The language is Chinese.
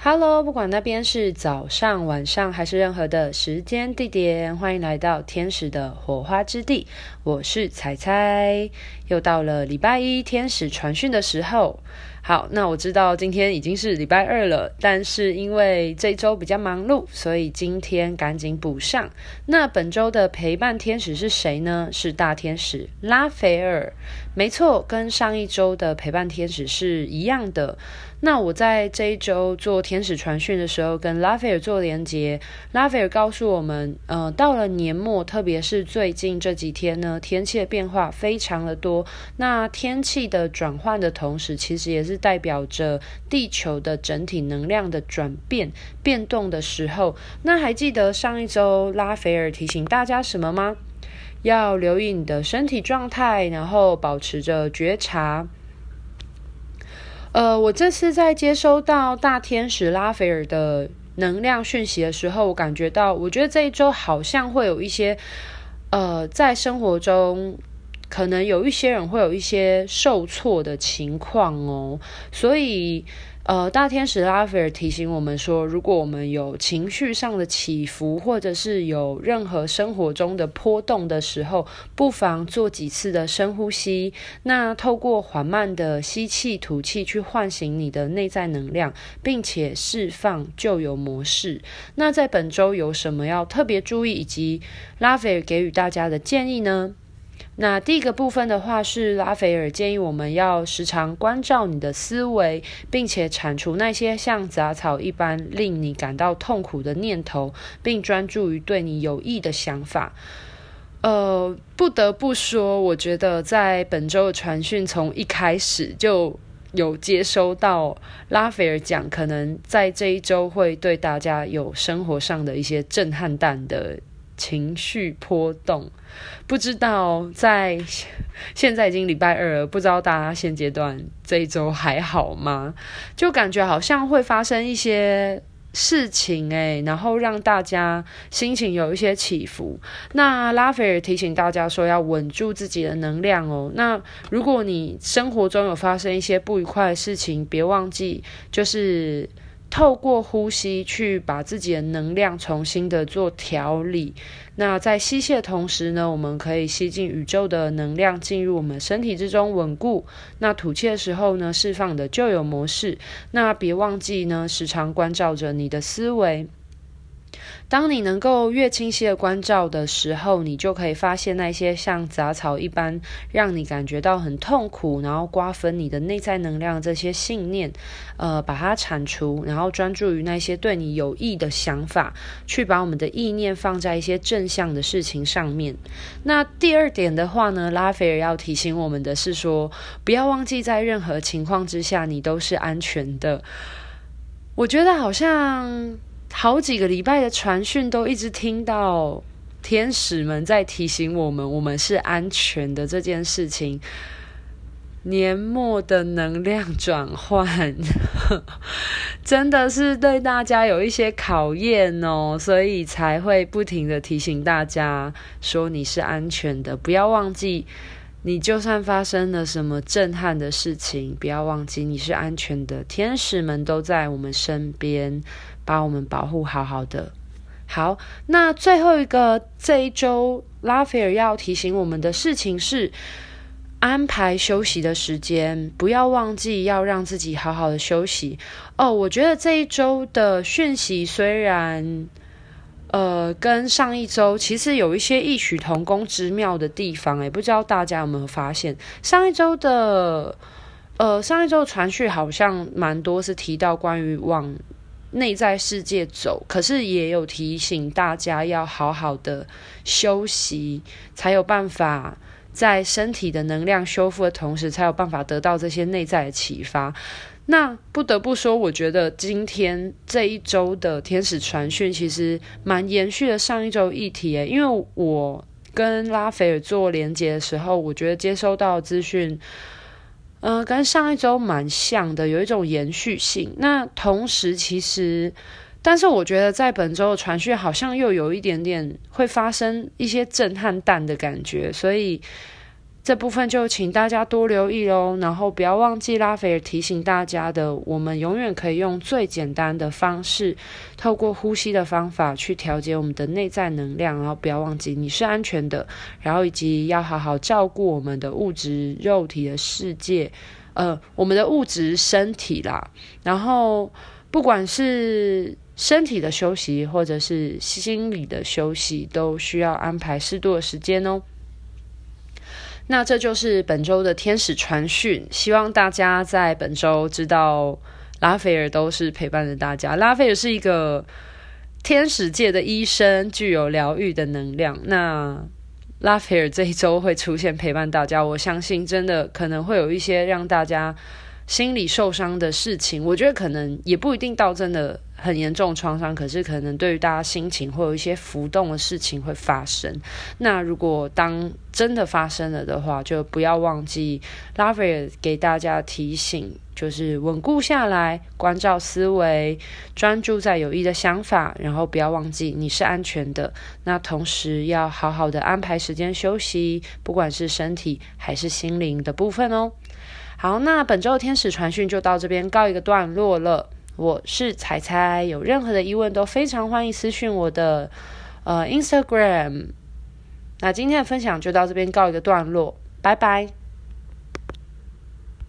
Hello，不管那边是早上、晚上还是任何的时间地点，欢迎来到天使的火花之地。我是彩彩，又到了礼拜一天使传讯的时候。好，那我知道今天已经是礼拜二了，但是因为这周比较忙碌，所以今天赶紧补上。那本周的陪伴天使是谁呢？是大天使拉斐尔。没错，跟上一周的陪伴天使是一样的。那我在这一周做天使传讯的时候，跟拉斐尔做连接。拉斐尔告诉我们，呃，到了年末，特别是最近这几天呢，天气的变化非常的多。那天气的转换的同时，其实也是代表着地球的整体能量的转变变动的时候。那还记得上一周拉斐尔提醒大家什么吗？要留意你的身体状态，然后保持着觉察。呃，我这次在接收到大天使拉斐尔的能量讯息的时候，我感觉到，我觉得这一周好像会有一些，呃，在生活中可能有一些人会有一些受挫的情况哦，所以。呃，大天使拉斐尔提醒我们说，如果我们有情绪上的起伏，或者是有任何生活中的波动的时候，不妨做几次的深呼吸。那透过缓慢的吸气、吐气，去唤醒你的内在能量，并且释放旧有模式。那在本周有什么要特别注意，以及拉斐尔给予大家的建议呢？那第一个部分的话是拉斐尔建议我们要时常关照你的思维，并且铲除那些像杂草一般令你感到痛苦的念头，并专注于对你有益的想法。呃，不得不说，我觉得在本周的传讯从一开始就有接收到拉斐尔讲，可能在这一周会对大家有生活上的一些震撼弹的。情绪波动，不知道在 现在已经礼拜二了，不知道大家现阶段这一周还好吗？就感觉好像会发生一些事情诶，然后让大家心情有一些起伏。那拉斐尔提醒大家说要稳住自己的能量哦。那如果你生活中有发生一些不愉快的事情，别忘记就是。透过呼吸去把自己的能量重新的做调理。那在吸气的同时呢，我们可以吸进宇宙的能量进入我们身体之中稳固。那吐气的时候呢，释放的旧有模式。那别忘记呢，时常关照着你的思维。当你能够越清晰的关照的时候，你就可以发现那些像杂草一般让你感觉到很痛苦，然后瓜分你的内在能量这些信念，呃，把它铲除，然后专注于那些对你有益的想法，去把我们的意念放在一些正向的事情上面。那第二点的话呢，拉斐尔要提醒我们的是说，不要忘记在任何情况之下你都是安全的。我觉得好像。好几个礼拜的传讯都一直听到天使们在提醒我们，我们是安全的这件事情。年末的能量转换，真的是对大家有一些考验哦，所以才会不停的提醒大家说你是安全的，不要忘记，你就算发生了什么震撼的事情，不要忘记你是安全的，天使们都在我们身边。把我们保护好好的。好，那最后一个这一周，拉斐尔要提醒我们的事情是安排休息的时间，不要忘记要让自己好好的休息。哦，我觉得这一周的讯息虽然呃跟上一周其实有一些异曲同工之妙的地方，诶，不知道大家有没有发现，上一周的呃上一周传讯好像蛮多是提到关于往。内在世界走，可是也有提醒大家要好好的休息，才有办法在身体的能量修复的同时，才有办法得到这些内在的启发。那不得不说，我觉得今天这一周的天使传讯其实蛮延续了上一周议题，因为我跟拉斐尔做连接的时候，我觉得接收到资讯。呃，跟上一周蛮像的，有一种延续性。那同时，其实，但是我觉得在本周的传讯好像又有一点点会发生一些震撼弹的感觉，所以这部分就请大家多留意喽，然后不要忘记拉斐尔提醒大家的，我们永远可以用最简单的方式，透过呼吸的方法去调节我们的内在能量，然后不要忘记你是安全的，然后以及要好好照顾我们的物质肉体的世界，呃，我们的物质身体啦，然后不管是身体的休息或者是心理的休息，都需要安排适度的时间哦。那这就是本周的天使传讯，希望大家在本周知道拉斐尔都是陪伴着大家。拉斐尔是一个天使界的医生，具有疗愈的能量。那拉斐尔这一周会出现陪伴大家，我相信真的可能会有一些让大家心理受伤的事情。我觉得可能也不一定到真的。很严重创伤，可是可能对于大家心情会有一些浮动的事情会发生。那如果当真的发生了的话，就不要忘记拉斐尔给大家提醒，就是稳固下来，关照思维，专注在有益的想法，然后不要忘记你是安全的。那同时要好好的安排时间休息，不管是身体还是心灵的部分哦。好，那本周的天使传讯就到这边告一个段落了。我是彩彩，有任何的疑问都非常欢迎私讯我的呃 Instagram。那今天的分享就到这边告一个段落，拜拜。